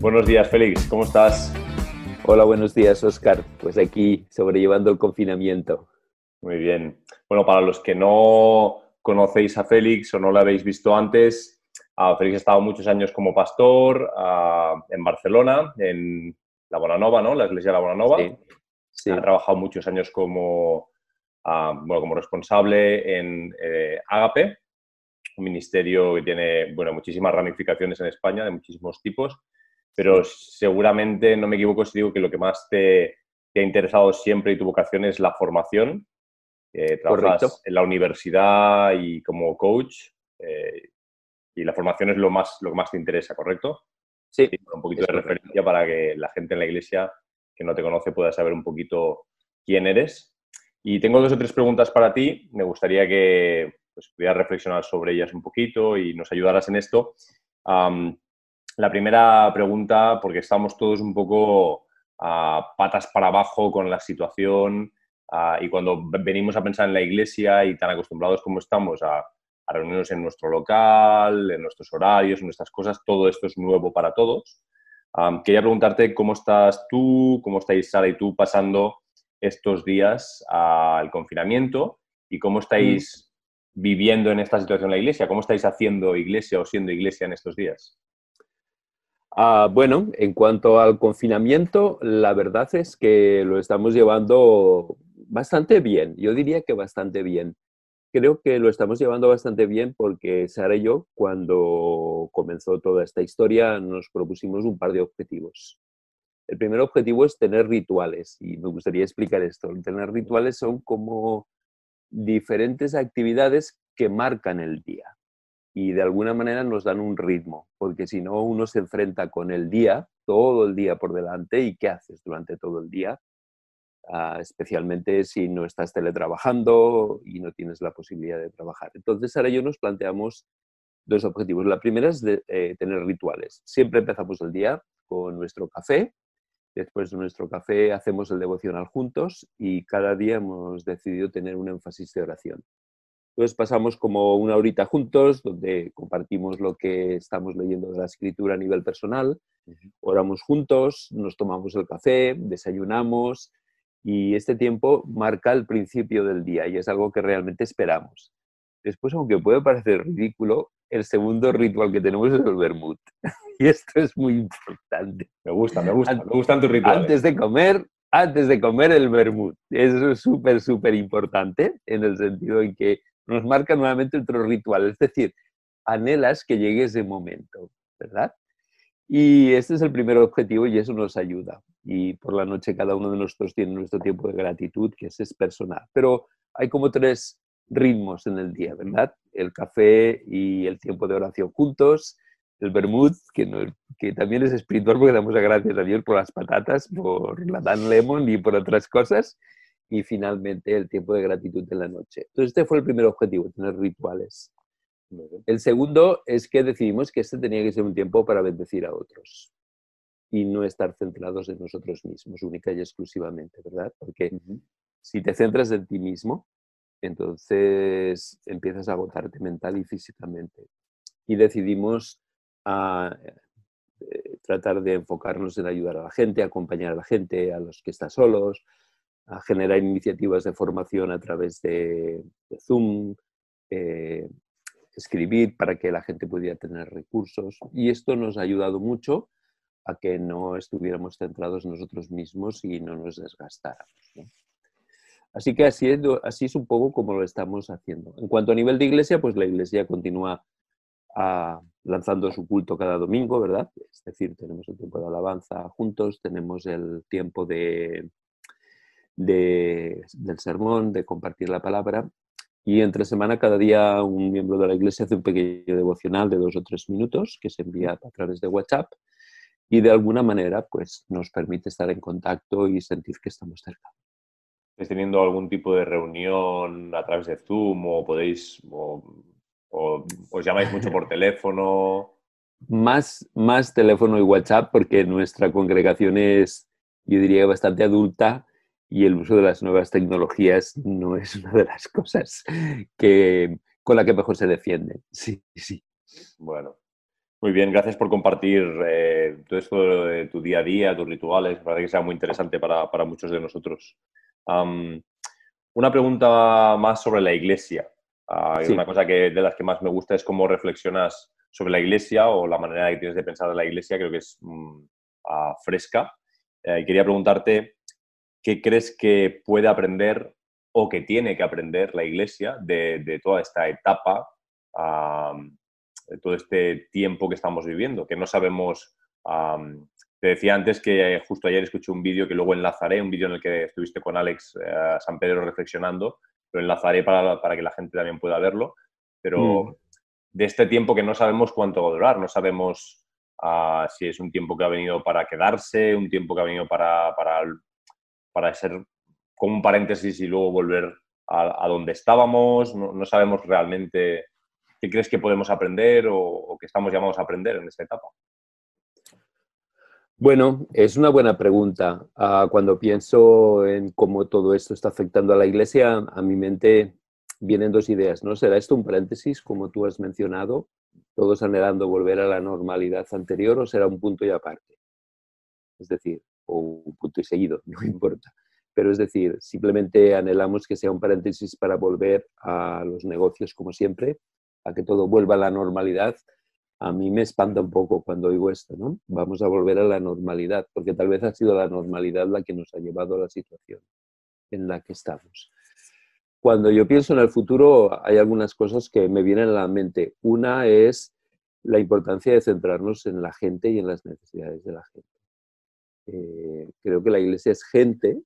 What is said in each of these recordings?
Buenos días, Félix. ¿Cómo estás? Hola, buenos días, Oscar. Pues aquí sobrellevando el confinamiento. Muy bien. Bueno, para los que no conocéis a Félix o no lo habéis visto antes, Félix ha estado muchos años como pastor en Barcelona, en la Bonanova, ¿no? La iglesia de la Bonanova. Sí. Ha trabajado muchos años como, bueno, como responsable en eh, Agape, un ministerio que tiene bueno, muchísimas ramificaciones en España, de muchísimos tipos pero seguramente no me equivoco si digo que lo que más te, ha interesado siempre y tu vocación es la formación. Eh, trabajas en la universidad y como coach eh, y la formación es lo, más, lo que más te interesa, ¿correcto? Sí. un poquito de referencia para que la gente en la iglesia que no te conoce pueda saber un poquito quién eres. Y tengo dos o tres preguntas para ti. Me gustaría que pues, pudieras reflexionar sobre ellas un poquito y nos ayudaras en esto. La primera pregunta, porque estamos todos un poco a patas para abajo con la situación y cuando venimos a pensar en la iglesia y tan acostumbrados como estamos a, reunirnos en nuestro local, en nuestros horarios, en nuestras cosas, todo esto es nuevo para todos. quería preguntarte cómo estás tú, cómo estáis Sara y tú pasando estos días al confinamiento y cómo estáis mm. viviendo en esta situación la iglesia, cómo estáis haciendo iglesia o siendo iglesia en estos días. Ah, bueno, en cuanto al confinamiento, la verdad es que lo estamos llevando bastante bien. Yo diría que bastante bien. Creo que lo estamos llevando bastante bien porque Sara y yo, cuando comenzó toda esta historia, nos propusimos un par de objetivos. El primer objetivo es tener rituales y me gustaría explicar esto. Tener rituales son como diferentes actividades que marcan el día y de alguna manera nos dan un ritmo, porque si no uno se enfrenta con el día, todo el día por delante, y qué haces durante todo el día, ah, especialmente si no estás teletrabajando y no tienes la posibilidad de trabajar. Entonces ahora yo nos planteamos dos objetivos. La primera es de, eh, tener rituales. Siempre empezamos el día con nuestro café, después de nuestro café hacemos el devocional juntos y cada día hemos decidido tener un énfasis de oración. Entonces pasamos como una horita juntos, donde compartimos lo que estamos leyendo de la escritura a nivel personal, oramos juntos, nos tomamos el café, desayunamos y este tiempo marca el principio del día y es algo que realmente esperamos. Después, aunque puede parecer ridículo, el segundo ritual que tenemos es el vermut. y esto es muy importante. Me gusta, me gusta, me gustan tus rituales. Antes de comer, antes de comer el vermut. Eso es súper, súper importante en el sentido en que nos marca nuevamente otro ritual, es decir, anhelas que llegue ese momento, ¿verdad? Y este es el primer objetivo y eso nos ayuda. Y por la noche cada uno de nosotros tiene nuestro tiempo de gratitud, que es personal. Pero hay como tres ritmos en el día, ¿verdad? El café y el tiempo de oración juntos, el vermut, que, que también es espiritual porque damos gracias a Dios por las patatas, por la Dan Lemon y por otras cosas, y finalmente el tiempo de gratitud de la noche. Entonces este fue el primer objetivo, tener rituales. El segundo es que decidimos que este tenía que ser un tiempo para bendecir a otros y no estar centrados en nosotros mismos, única y exclusivamente, ¿verdad? Porque si te centras en ti mismo, entonces empiezas a agotarte mental y físicamente. Y decidimos a, ah, eh, tratar de enfocarnos en ayudar a la gente, acompañar a la gente, a los que están solos, a generar iniciativas de formación a través de, Zoom, eh, escribir para que la gente pudiera tener recursos. Y esto nos ha ayudado mucho a que no estuviéramos centrados nosotros mismos y no nos desgastáramos. Así que así es, así es un poco como lo estamos haciendo. En cuanto a nivel de iglesia, pues la iglesia continúa ah, lanzando su culto cada domingo, ¿verdad? Es decir, tenemos el tiempo de alabanza juntos, tenemos el tiempo de, del sermón, de compartir la palabra. Y entre semana, cada día un miembro de la iglesia hace un pequeño devocional de dos o tres minutos que se envía a través de WhatsApp y de alguna manera pues, nos permite estar en contacto y sentir que estamos cerca. ¿Estáis teniendo algún tipo de reunión a través de Zoom o podéis ¿O os llamáis mucho por teléfono? Más, más teléfono y WhatsApp porque nuestra congregación es, yo diría, bastante adulta y el uso de las nuevas tecnologías no es una de las cosas que, con la que mejor se defiende. Sí, sí. Bueno, muy bien, gracias por compartir eh, todo esto de tu día a día, tus rituales. Me parece que sea muy interesante para, muchos de nosotros. una pregunta más sobre la iglesia. Ah, una cosa que, de las que más me gusta es cómo reflexionas sobre la iglesia o la manera que tienes de pensar de la iglesia, creo que es mm, ah, fresca. Eh, quería preguntarte, ¿qué crees que puede aprender o que tiene que aprender la iglesia de, toda esta etapa, de todo este tiempo que estamos viviendo? Que no sabemos. te decía antes que justo ayer escuché un vídeo que luego enlazaré, un vídeo en el que estuviste con Alex eh, San Pedro reflexionando, lo enlazaré para, para, que la gente también pueda verlo. Pero mm. de este tiempo que no sabemos cuánto va a durar, no sabemos ah, si es un tiempo que ha venido para quedarse, un tiempo que ha venido para, para para ser como un paréntesis y luego volver a, donde estábamos. No, sabemos realmente qué crees que podemos aprender o, o, que estamos llamados a aprender en esta etapa. Bueno, es una buena pregunta. Ah, cuando pienso en cómo todo esto está afectando a la iglesia, a mi mente vienen dos ideas, ¿no? ¿Será esto un paréntesis, como tú has mencionado, todos anhelando volver a la normalidad anterior o será un punto y aparte? Es decir, o un punto y seguido, no importa. Pero es decir, simplemente anhelamos que sea un paréntesis para volver a los negocios como siempre, a que todo vuelva a la normalidad. A mí me espanta un poco cuando oigo esto, ¿no? Vamos a volver a la normalidad, porque tal vez ha sido la normalidad la que nos ha llevado a la situación en la que estamos. Cuando yo pienso en el futuro, hay algunas cosas que me vienen a la mente. Una es la importancia de centrarnos en la gente y en las necesidades de la gente. Eh, creo que la iglesia es gente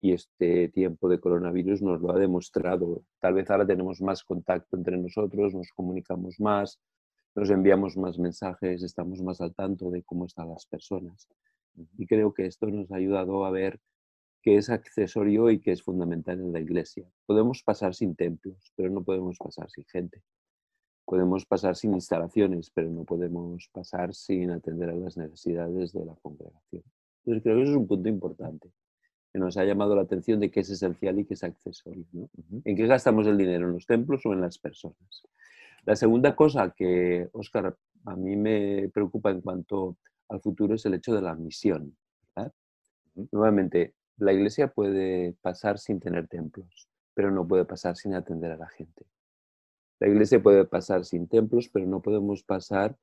y este tiempo de coronavirus nos lo ha demostrado. Tal vez ahora tenemos más contacto entre nosotros, nos comunicamos más, nos enviamos más mensajes, estamos más al tanto de cómo están las personas. Y creo que esto nos ha ayudado a ver que es accesorio y que es fundamental en la iglesia. Podemos pasar sin templos, pero no podemos pasar sin gente. Podemos pasar sin instalaciones, pero no podemos pasar sin atender a las necesidades de la congregación. Entonces creo que eso es un punto importante que nos ha llamado la atención de qué es esencial y qué es accesorio. ¿En qué gastamos el dinero? ¿En los templos o en las personas? La segunda cosa que, Oscar, a mí me preocupa en cuanto al futuro es el hecho de la misión. Nuevamente, la iglesia puede pasar sin tener templos, pero no puede pasar sin atender a la gente. La iglesia puede pasar sin templos, pero no podemos pasar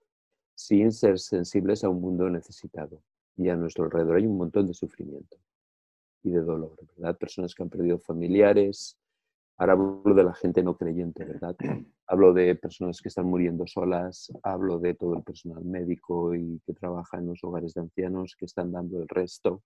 sin ser sensibles a un mundo necesitado y a nuestro alrededor hay un montón de sufrimiento y de dolor, ¿verdad? Personas que han perdido familiares, ahora hablo de la gente no creyente, ¿verdad? Hablo de personas que están muriendo solas, hablo de todo el personal médico y que trabaja en los hogares de ancianos que están dando el resto.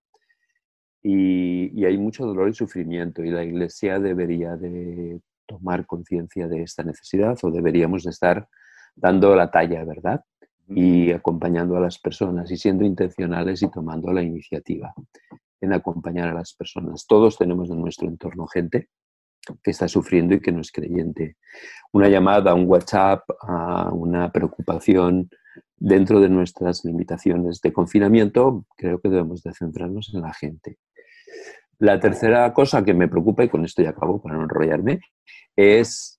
Y, y hay mucho dolor y sufrimiento y la iglesia debería de tomar conciencia de esta necesidad o deberíamos de estar dando la talla, ¿verdad? Y acompañando a las personas y siendo intencionales y tomando la iniciativa en acompañar a las personas. Todos tenemos en nuestro entorno gente que está sufriendo y que no es creyente. Una llamada, un WhatsApp, una preocupación dentro de nuestras limitaciones de confinamiento, creo que debemos de centrarnos en la gente. La tercera cosa que me preocupa, y con esto ya acabo para no enrollarme, es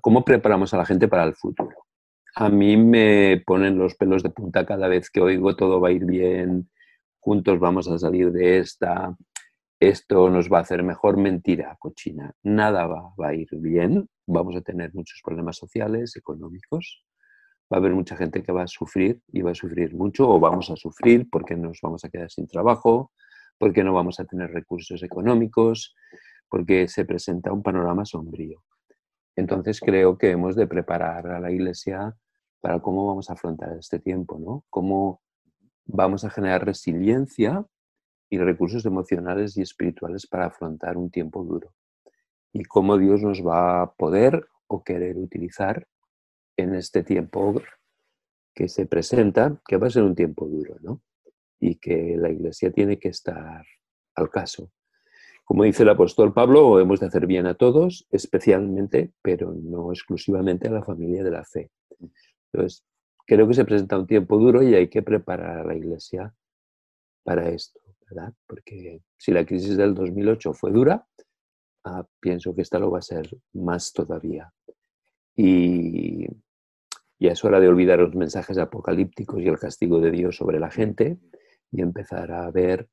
cómo preparamos a la gente para el futuro a mí me ponen los pelos de punta cada vez que oigo todo va a ir bien, juntos vamos a salir de esta, esto nos va a hacer mejor. Mentira, cochina. Nada va, a ir bien. Vamos a tener muchos problemas sociales, económicos. Va a haber mucha gente que va a sufrir y va a sufrir mucho o vamos a sufrir porque nos vamos a quedar sin trabajo, porque no vamos a tener recursos económicos, porque se presenta un panorama sombrío. Entonces creo que hemos de preparar a la Iglesia para cómo vamos a afrontar este tiempo, ¿no? Cómo vamos a generar resiliencia y recursos emocionales y espirituales para afrontar un tiempo duro. Y cómo Dios nos va a poder o querer utilizar en este tiempo que se presenta, que va a ser un tiempo duro, ¿no? Y que la Iglesia tiene que estar al caso. como dice el apóstol Pablo, hemos de hacer bien a todos, especialmente, pero no exclusivamente a la familia de la fe. Entonces, creo que se presenta un tiempo duro y hay que preparar a la Iglesia para esto, ¿verdad? Porque si la crisis del 2008 fue dura, ah, pienso que esta lo va a ser más todavía. Y ya es hora de olvidar los mensajes apocalípticos y el castigo de Dios sobre la gente y empezar a ver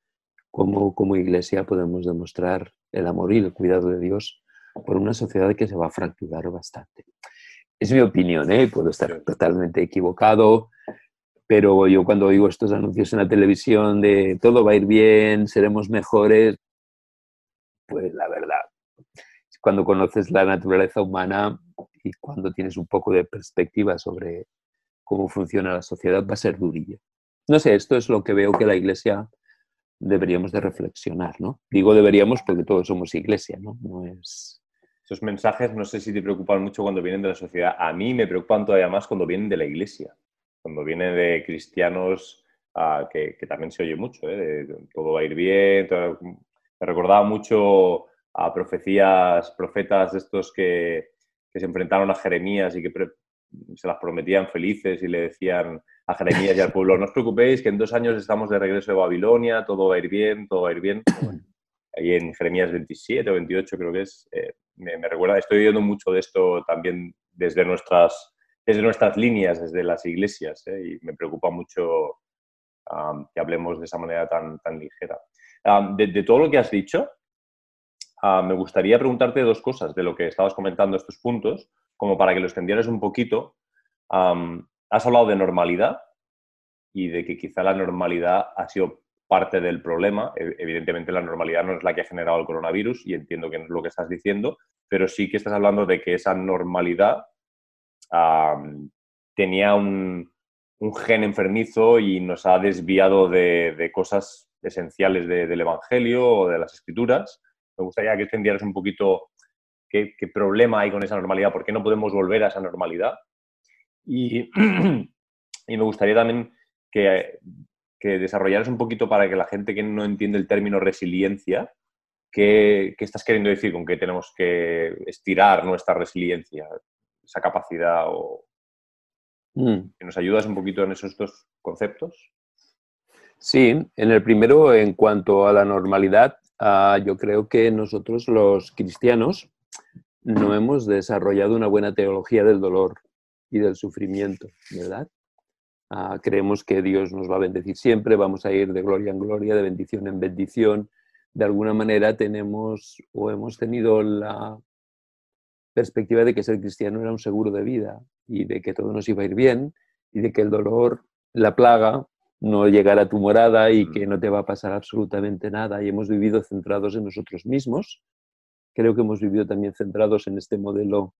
cómo como iglesia podemos demostrar el amor y el cuidado de Dios por una sociedad que se va a fracturar bastante. Es mi opinión, ¿eh? puedo estar totalmente equivocado, pero yo cuando oigo estos anuncios en la televisión de todo va a ir bien, seremos mejores, pues la verdad, cuando conoces la naturaleza humana y cuando tienes un poco de perspectiva sobre cómo funciona la sociedad, va a ser durillo. No sé, esto es lo que veo que la Iglesia deberíamos de reflexionar, ¿no? Digo deberíamos porque todos somos Iglesia, ¿no? No es... Esos mensajes no sé si te preocupan mucho cuando vienen de la sociedad. A mí me preocupan todavía más cuando vienen de la Iglesia, cuando vienen de cristianos ah, que, también se oye mucho, ¿eh? todo va a ir bien. Me recordaba mucho a profecías, profetas de estos que, que se enfrentaron a Jeremías y que se las prometían felices y le decían a Jeremías y al pueblo, no os preocupéis que en dos años estamos de regreso de Babilonia, todo va a ir bien, todo va a ir bien. Ahí en Jeremías 27 o 28 creo que es, eh, me, recuerda, estoy viendo mucho de esto también desde nuestras, desde nuestras líneas, desde las iglesias, eh, y me preocupa mucho que hablemos de esa manera tan, tan ligera. de, todo lo que has dicho, me gustaría preguntarte dos cosas de lo que estabas comentando estos puntos como para que lo extendieras un poquito, has hablado de normalidad y de que quizá la normalidad ha sido parte del problema. E, evidentemente la normalidad no es la que ha generado el coronavirus y entiendo que es lo que estás diciendo, pero sí que estás hablando de que esa normalidad tenía un, gen enfermizo y nos ha desviado de, cosas esenciales del Evangelio o de las Escrituras. Me gustaría que extendieras un poquito qué, problema hay con esa normalidad, por qué no podemos volver a esa normalidad. Y, me gustaría también que, que, desarrollaras un poquito para que la gente que no entiende el término resiliencia, ¿qué, estás queriendo decir con que tenemos que estirar nuestra resiliencia, esa capacidad? O, mm. ¿Que nos ayudas un poquito en esos dos conceptos? Sí, en el primero, en cuanto a la normalidad, ah, yo creo que nosotros los cristianos no hemos desarrollado una buena teología del dolor y del sufrimiento, ¿verdad? Ah, creemos que Dios nos va a bendecir siempre, vamos a ir de gloria en gloria, de bendición en bendición. De alguna manera tenemos o hemos tenido la perspectiva de que ser cristiano era un seguro de vida y de que todo nos iba a ir bien y de que el dolor, la plaga, no llegará a tu morada y que no te va a pasar absolutamente nada. Y hemos vivido centrados en nosotros mismos creo que hemos vivido también centrados en este modelo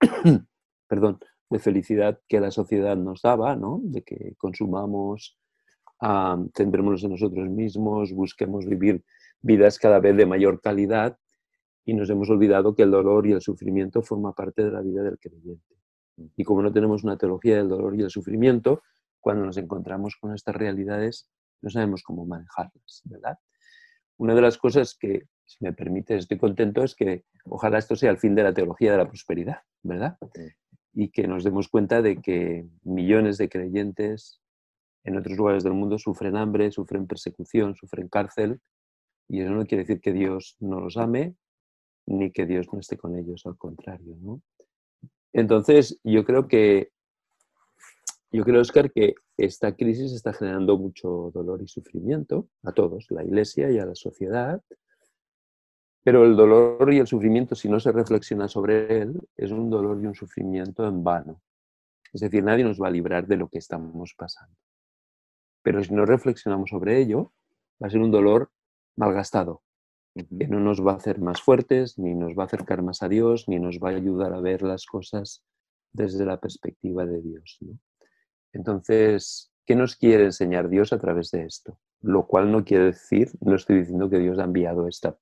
perdón, de felicidad que la sociedad nos daba, ¿no? de que consumamos, um, centrémonos en nosotros mismos, busquemos vivir vidas cada vez de mayor calidad y nos hemos olvidado que el dolor y el sufrimiento forma parte de la vida del creyente. Y como no tenemos una teología del dolor y el sufrimiento, cuando nos encontramos con estas realidades no sabemos cómo manejarlas, ¿verdad? Una de las cosas que si me permite, estoy contento, es que ojalá esto sea el fin de la teología de la prosperidad, ¿verdad? Y que nos demos cuenta de que millones de creyentes en otros lugares del mundo sufren hambre, sufren persecución, sufren cárcel, y eso no quiere decir que Dios no los ame, ni que Dios no esté con ellos, al contrario, ¿no? Entonces, yo creo que, yo creo, Oscar, que esta crisis está generando mucho dolor y sufrimiento a todos, la Iglesia y a la sociedad, pero el dolor y el sufrimiento, si no se reflexiona sobre él, es un dolor y un sufrimiento en vano. Es decir, nadie nos va a librar de lo que estamos pasando. Pero si no reflexionamos sobre ello, va a ser un dolor malgastado, que no nos va a hacer más fuertes, ni nos va a acercar más a Dios, ni nos va a ayudar a ver las cosas desde la perspectiva de Dios. Entonces, ¿qué nos quiere enseñar Dios a través de esto? Lo cual no quiere decir, no estoy diciendo que Dios ha enviado esta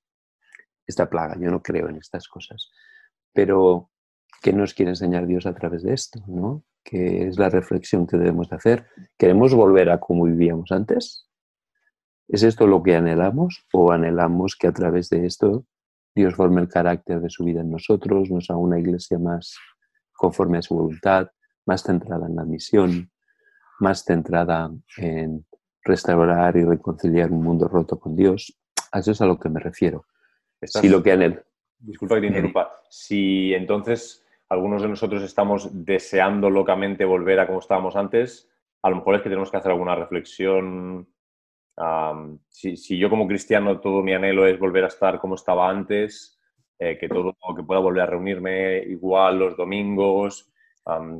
esta plaga. Yo no creo en estas cosas. Pero, ¿qué nos quiere enseñar Dios a través de esto? ¿no? ¿Qué es la reflexión que debemos de hacer? ¿Queremos volver a como vivíamos antes? ¿Es esto lo que anhelamos o anhelamos que a través de esto Dios forme el carácter de su vida en nosotros, nos haga una iglesia más conforme a su voluntad, más centrada en la misión, más centrada en restaurar y reconciliar un mundo roto con Dios? A eso es a lo que me refiero. Si lo que anhelo. Disculpa que te interrumpa. Si entonces algunos de nosotros estamos deseando locamente volver a como estábamos antes, a lo mejor es que tenemos que hacer alguna reflexión. si, yo como cristiano todo mi anhelo es volver a estar como estaba antes, eh, que todo que pueda volver a reunirme igual los domingos,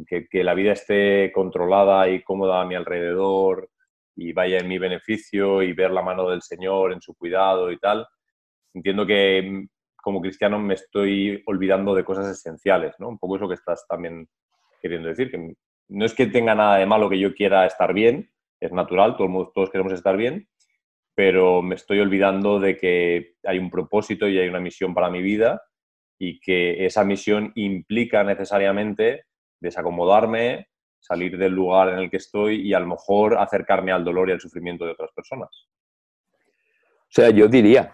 que, que, la vida esté controlada y cómoda a mi alrededor y vaya en mi beneficio y ver la mano del Señor en su cuidado y tal. Entiendo que como cristiano me estoy olvidando de cosas esenciales, ¿no? Un poco eso que estás también queriendo decir, que no es que tenga nada de malo que yo quiera estar bien, es natural, todos, todos queremos estar bien, pero me estoy olvidando de que hay un propósito y hay una misión para mi vida y que esa misión implica necesariamente desacomodarme, salir del lugar en el que estoy y a lo mejor acercarme al dolor y al sufrimiento de otras personas. O sea, yo diría,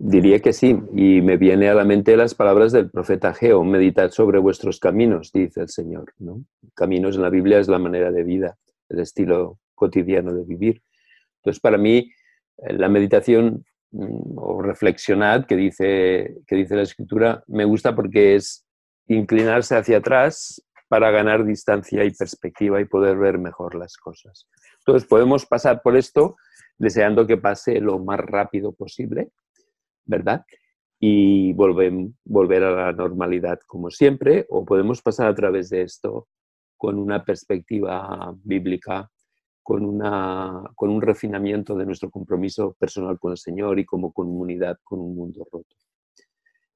Diría que sí, y me viene a la mente las palabras del profeta Geo, meditad sobre vuestros caminos, dice el Señor. ¿no? Caminos en la Biblia es la manera de vida, el estilo cotidiano de vivir. Entonces, para mí, eh, la meditación mm, o reflexionad que dice, que dice la Escritura me gusta porque es inclinarse hacia atrás para ganar distancia y perspectiva y poder ver mejor las cosas. Entonces, podemos pasar por esto deseando que pase lo más rápido posible, ¿verdad? Y volver a la normalidad como siempre, o podemos pasar a través de esto con una perspectiva bíblica, con, una, con un refinamiento de nuestro compromiso personal con el Señor y como comunidad con un mundo roto.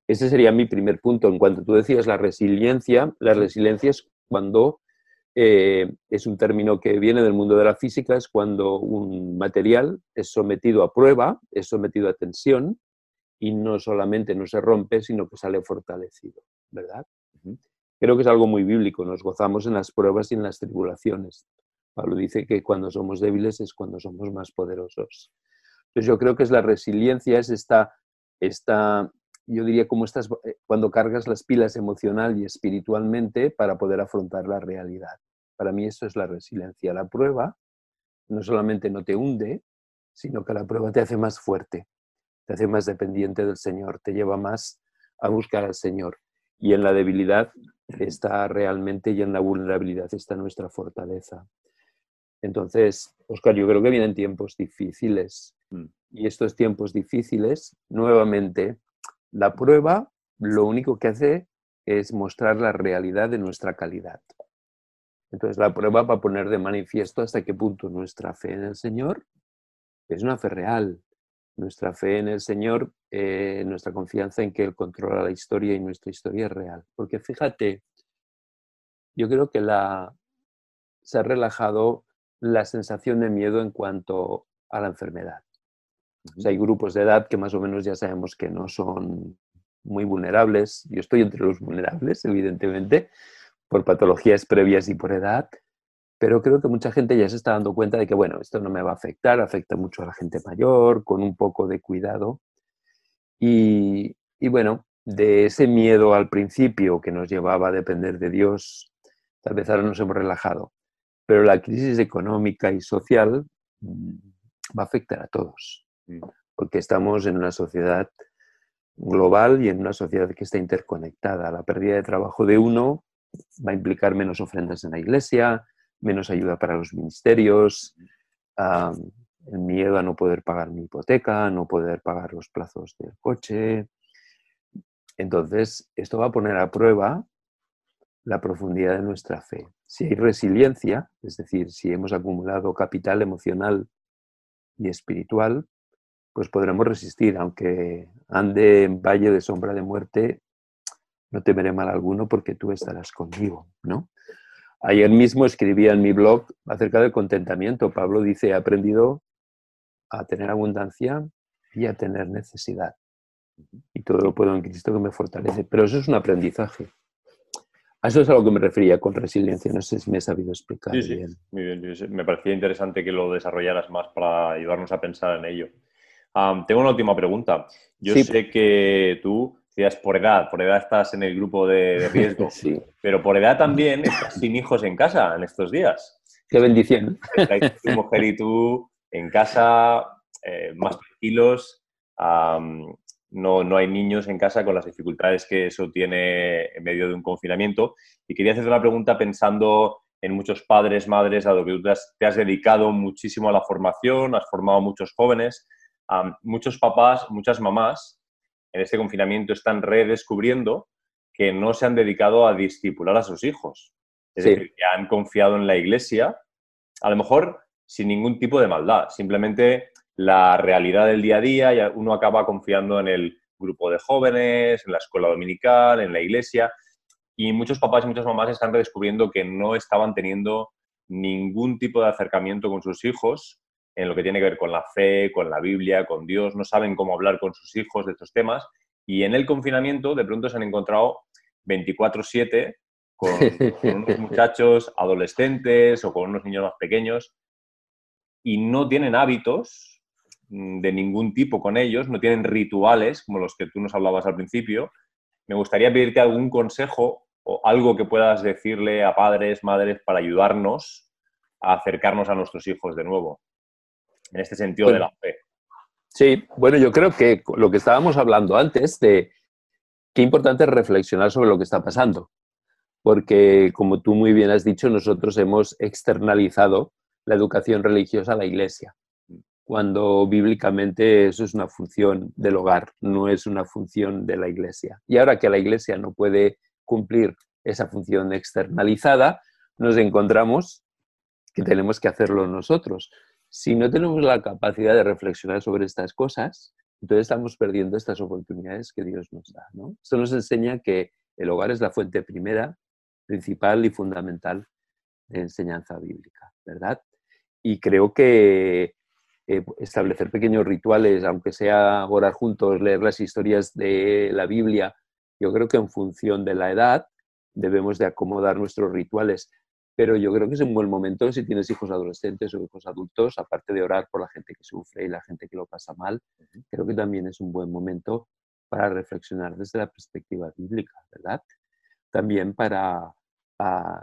Ese sería mi primer punto. En cuanto tú decías la resiliencia, la resiliencia es cuando eh, es un término que viene del mundo de la física, es cuando un material es sometido a prueba, es sometido a tensión, y no solamente no se rompe, sino que sale fortalecido, ¿verdad? Creo que es algo muy bíblico, nos gozamos en las pruebas y en las tribulaciones. Pablo dice que cuando somos débiles es cuando somos más poderosos. Entonces yo creo que es la resiliencia, es esta, esta yo diría como estás eh, cuando cargas las pilas emocional y espiritualmente para poder afrontar la realidad. Para mí eso es la resiliencia. La prueba no solamente no te hunde, sino que la prueba te hace más fuerte te hace más dependiente del Señor, te lleva más a buscar al Señor. Y en la debilidad está realmente y en la vulnerabilidad está nuestra fortaleza. Entonces, Oscar, yo creo que vienen tiempos difíciles. Mm. Y estos tiempos difíciles, nuevamente, la prueba lo único que hace es mostrar la realidad de nuestra calidad. Entonces, la prueba va a poner de manifiesto hasta qué punto nuestra fe en el Señor es una fe real, nuestra fe en el Señor, eh, nuestra confianza en que Él controla la historia y nuestra historia es real. Porque fíjate, yo creo que la, se ha relajado la sensación de miedo en cuanto a la enfermedad. hay grupos de edad que más o menos ya sabemos que no son muy vulnerables. Yo estoy entre los vulnerables, evidentemente, por patologías previas y por edad, pero creo que mucha gente ya se está dando cuenta de que, bueno, esto no me va a afectar, afecta mucho a la gente mayor, con un poco de cuidado. Y, bueno, de ese miedo al principio que nos llevaba a depender de Dios, tal vez ahora nos hemos relajado. Pero la crisis económica y social mm, va a afectar a todos, porque estamos en una sociedad global y en una sociedad que está interconectada. La pérdida de trabajo de uno va a implicar menos ofrendas en la iglesia, menos ayuda para los ministerios, el miedo a no poder pagar mi hipoteca, no poder pagar los plazos del coche. Entonces, esto va a poner a prueba la profundidad de nuestra fe. Si hay resiliencia, es decir, si hemos acumulado capital emocional y espiritual, pues podremos resistir, aunque ande en valle de sombra de muerte, no temeré mal alguno porque tú estarás conmigo, ¿no? Ayer mismo escribía en mi blog acerca del contentamiento. Pablo dice, he aprendido a tener abundancia y a tener necesidad. Y todo lo puedo en Cristo que me fortalece. Pero eso es un aprendizaje. A eso es a lo que me refería con resiliencia, no sé si me he sabido explicar. Sí, sí, muy bien. Me parecía interesante que lo desarrollaras más para ayudarnos a pensar en ello. tengo una última pregunta. Yo sé que tú, decías por edad, por edad estás en el grupo de, riesgo, pero por edad también estás sin hijos en casa en estos días. Qué bendición. tu mujer y tú en casa, eh, más tranquilos no, no hay niños en casa con las dificultades que eso tiene en medio de un confinamiento. Y quería hacerte una pregunta pensando en muchos padres, madres, a lo que tú te has, dedicado muchísimo a la formación, has formado a muchos jóvenes, muchos papás, muchas mamás en este confinamiento están redescubriendo que no se han dedicado a discipular a sus hijos. Es decir, que han confiado en la iglesia, a lo mejor sin ningún tipo de maldad, simplemente la realidad del día a día, y uno acaba confiando en el grupo de jóvenes, en la escuela dominical, en la iglesia, y muchos papás y muchas mamás están redescubriendo que no estaban teniendo ningún tipo de acercamiento con sus hijos en lo que tiene que ver con la fe, con la Biblia, con Dios, no saben cómo hablar con sus hijos de estos temas, y en el confinamiento de pronto se han encontrado 24/7 con, con unos muchachos adolescentes o con unos niños más pequeños y no tienen hábitos Mm, de ningún tipo con ellos, no tienen rituales como los que tú nos hablabas al principio. Me gustaría pedirte algún consejo o algo que puedas decirle a padres, madres, para ayudarnos a acercarnos a nuestros hijos de nuevo, en este sentido de la fe. Sí, bueno, yo creo que lo que estábamos hablando antes de qué importante es reflexionar sobre lo que está pasando, porque como tú muy bien has dicho, nosotros hemos externalizado la educación religiosa a la iglesia cuando bíblicamente eso es una función del hogar, no es una función de la iglesia. Y ahora que la iglesia no puede cumplir esa función externalizada, nos encontramos que tenemos que hacerlo nosotros. Si no tenemos la capacidad de reflexionar sobre estas cosas, entonces estamos perdiendo estas oportunidades que Dios nos da. Esto nos enseña que el hogar es la fuente primera, principal y fundamental de enseñanza bíblica, ¿verdad? Y creo que eh, establecer pequeños rituales, aunque sea orar juntos, leer las historias de la Biblia, yo creo que en función de la edad debemos de acomodar nuestros rituales. Pero yo creo que es un buen momento si tienes hijos adolescentes o hijos adultos, aparte de orar por la gente que sufre y la gente que lo pasa mal, creo que también es un buen momento para reflexionar desde la perspectiva bíblica, ¿verdad? También para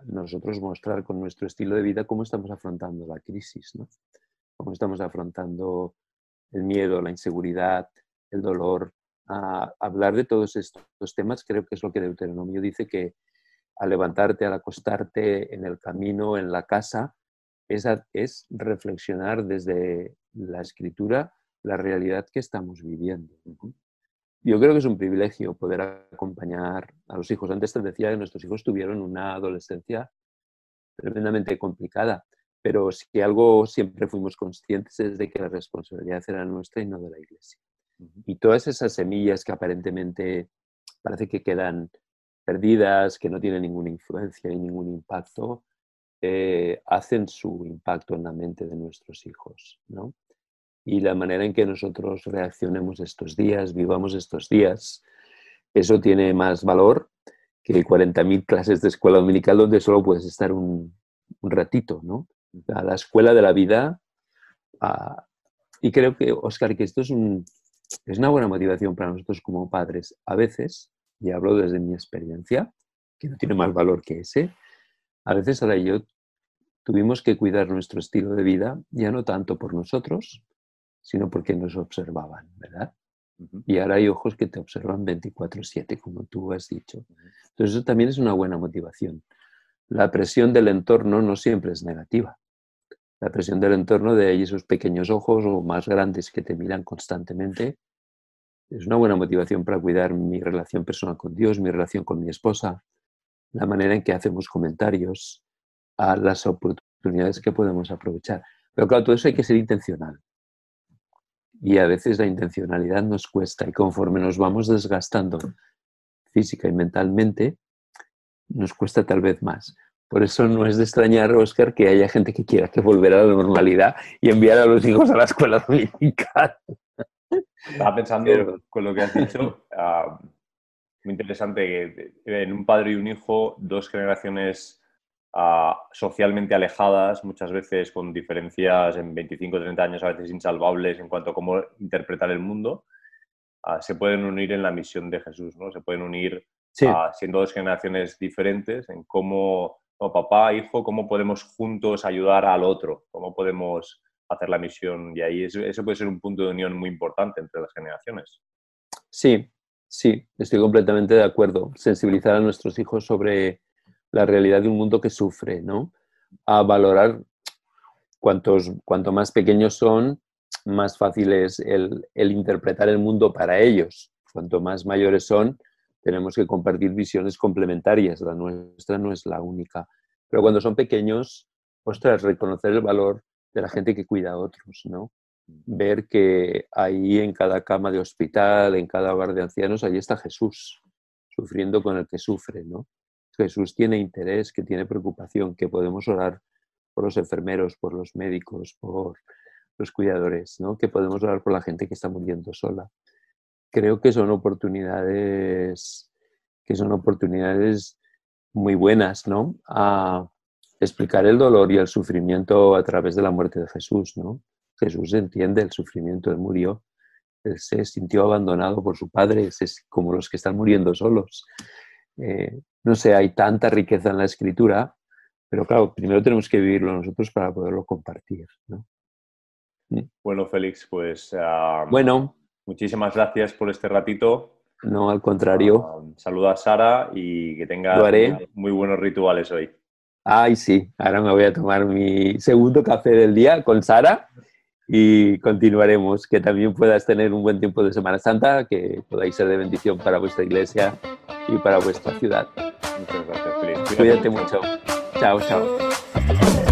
nosotros mostrar con nuestro estilo de vida cómo estamos afrontando la crisis, ¿no? cómo estamos afrontando el miedo, la inseguridad, el dolor. A hablar de todos estos temas creo que es lo que Deuteronomio dice que al levantarte, al acostarte en el camino, en la casa, es, es reflexionar desde la escritura la realidad que estamos viviendo. Yo creo que es un privilegio poder acompañar a los hijos. Antes te decía que nuestros hijos tuvieron una adolescencia tremendamente complicada pero si algo siempre fuimos conscientes es de que la responsabilidad era nuestra y no de la iglesia. Y todas esas semillas que aparentemente parece que quedan perdidas, que no tienen ninguna influencia y ningún impacto, eh, hacen su impacto en la mente de nuestros hijos. ¿no? Y la manera en que nosotros reaccionemos estos días, vivamos estos días, eso tiene más valor que 40.000 clases de escuela dominical donde solo puedes estar un, un ratito, ¿no? a la escuela de la vida. y creo que, Oscar, que esto es, es una buena motivación para nosotros como padres. A veces, y hablo desde mi experiencia, que no tiene más valor que ese, a veces ahora yo tuvimos que cuidar nuestro estilo de vida, ya no tanto por nosotros, sino porque nos observaban, ¿verdad? Y ahora hay ojos que te observan 24/7, como tú has dicho. Entonces eso también es una buena motivación la presión del entorno no siempre es negativa. La presión del entorno de esos pequeños ojos o más grandes que te miran constantemente es una buena motivación para cuidar mi relación personal con Dios, mi relación con mi esposa, la manera en que hacemos comentarios, a las oportunidades que podemos aprovechar. Pero claro, todo eso hay que ser intencional. Y a veces la intencionalidad nos cuesta y conforme nos vamos desgastando física y mentalmente, nos cuesta tal vez más. Por eso no es de extrañar, Oscar, que haya gente que quiera que volver a la normalidad y enviar a los hijos a la escuela dominical. Estaba pensando con lo que has dicho. muy interesante que en un padre y un hijo, dos generaciones ah, socialmente alejadas, muchas veces con diferencias en 25 o 30 años, a veces insalvables en cuanto a cómo interpretar el mundo, ah, se pueden unir en la misión de Jesús, ¿no? Se pueden unir siendo dos generaciones diferentes en cómo, como papá, hijo, cómo podemos juntos ayudar al otro, cómo podemos hacer la misión y ahí eso, puede ser un punto de unión muy importante entre las generaciones. Sí, sí, estoy completamente de acuerdo. Sensibilizar a nuestros hijos sobre la realidad de un mundo que sufre, ¿no? A valorar cuantos, cuanto más pequeños son, más fácil es el, el, interpretar el mundo para ellos. Cuanto más mayores son, tenemos que compartir visiones complementarias. La nuestra no es la única. Pero cuando son pequeños, ostras, reconocer el valor de la gente que cuida a otros, ¿no? ver que ahí en cada cama de hospital, en cada hogar de ancianos, ahí está Jesús, sufriendo con el que sufre, ¿no? Jesús tiene interés, que tiene preocupación, que podemos orar por los enfermeros, por los médicos, por los cuidadores, ¿no? Que podemos orar por la gente que está muriendo sola. Creo que son oportunidades, que son oportunidades muy buenas, ¿no? A explicar el dolor y el sufrimiento a través de la muerte de Jesús, ¿no? Jesús entiende el sufrimiento, él murió, él se sintió abandonado por su padre, es como los que están muriendo solos. Eh, no sé, hay tanta riqueza en la escritura, pero claro, primero tenemos que vivirlo nosotros para poderlo compartir. Mm. Bueno, Félix, pues bueno, muchísimas gracias por este ratito. No, al contrario. saluda a Sara y que tenga muy buenos rituales hoy. Ay, sí, ahora me voy a tomar mi segundo café del día con Sara y continuaremos. Que también puedas tener un buen tiempo de Semana Santa, que podáis ser de bendición para vuestra iglesia y para vuestra ciudad. Muchas gracias, Cuídate mucho. Chao, chao.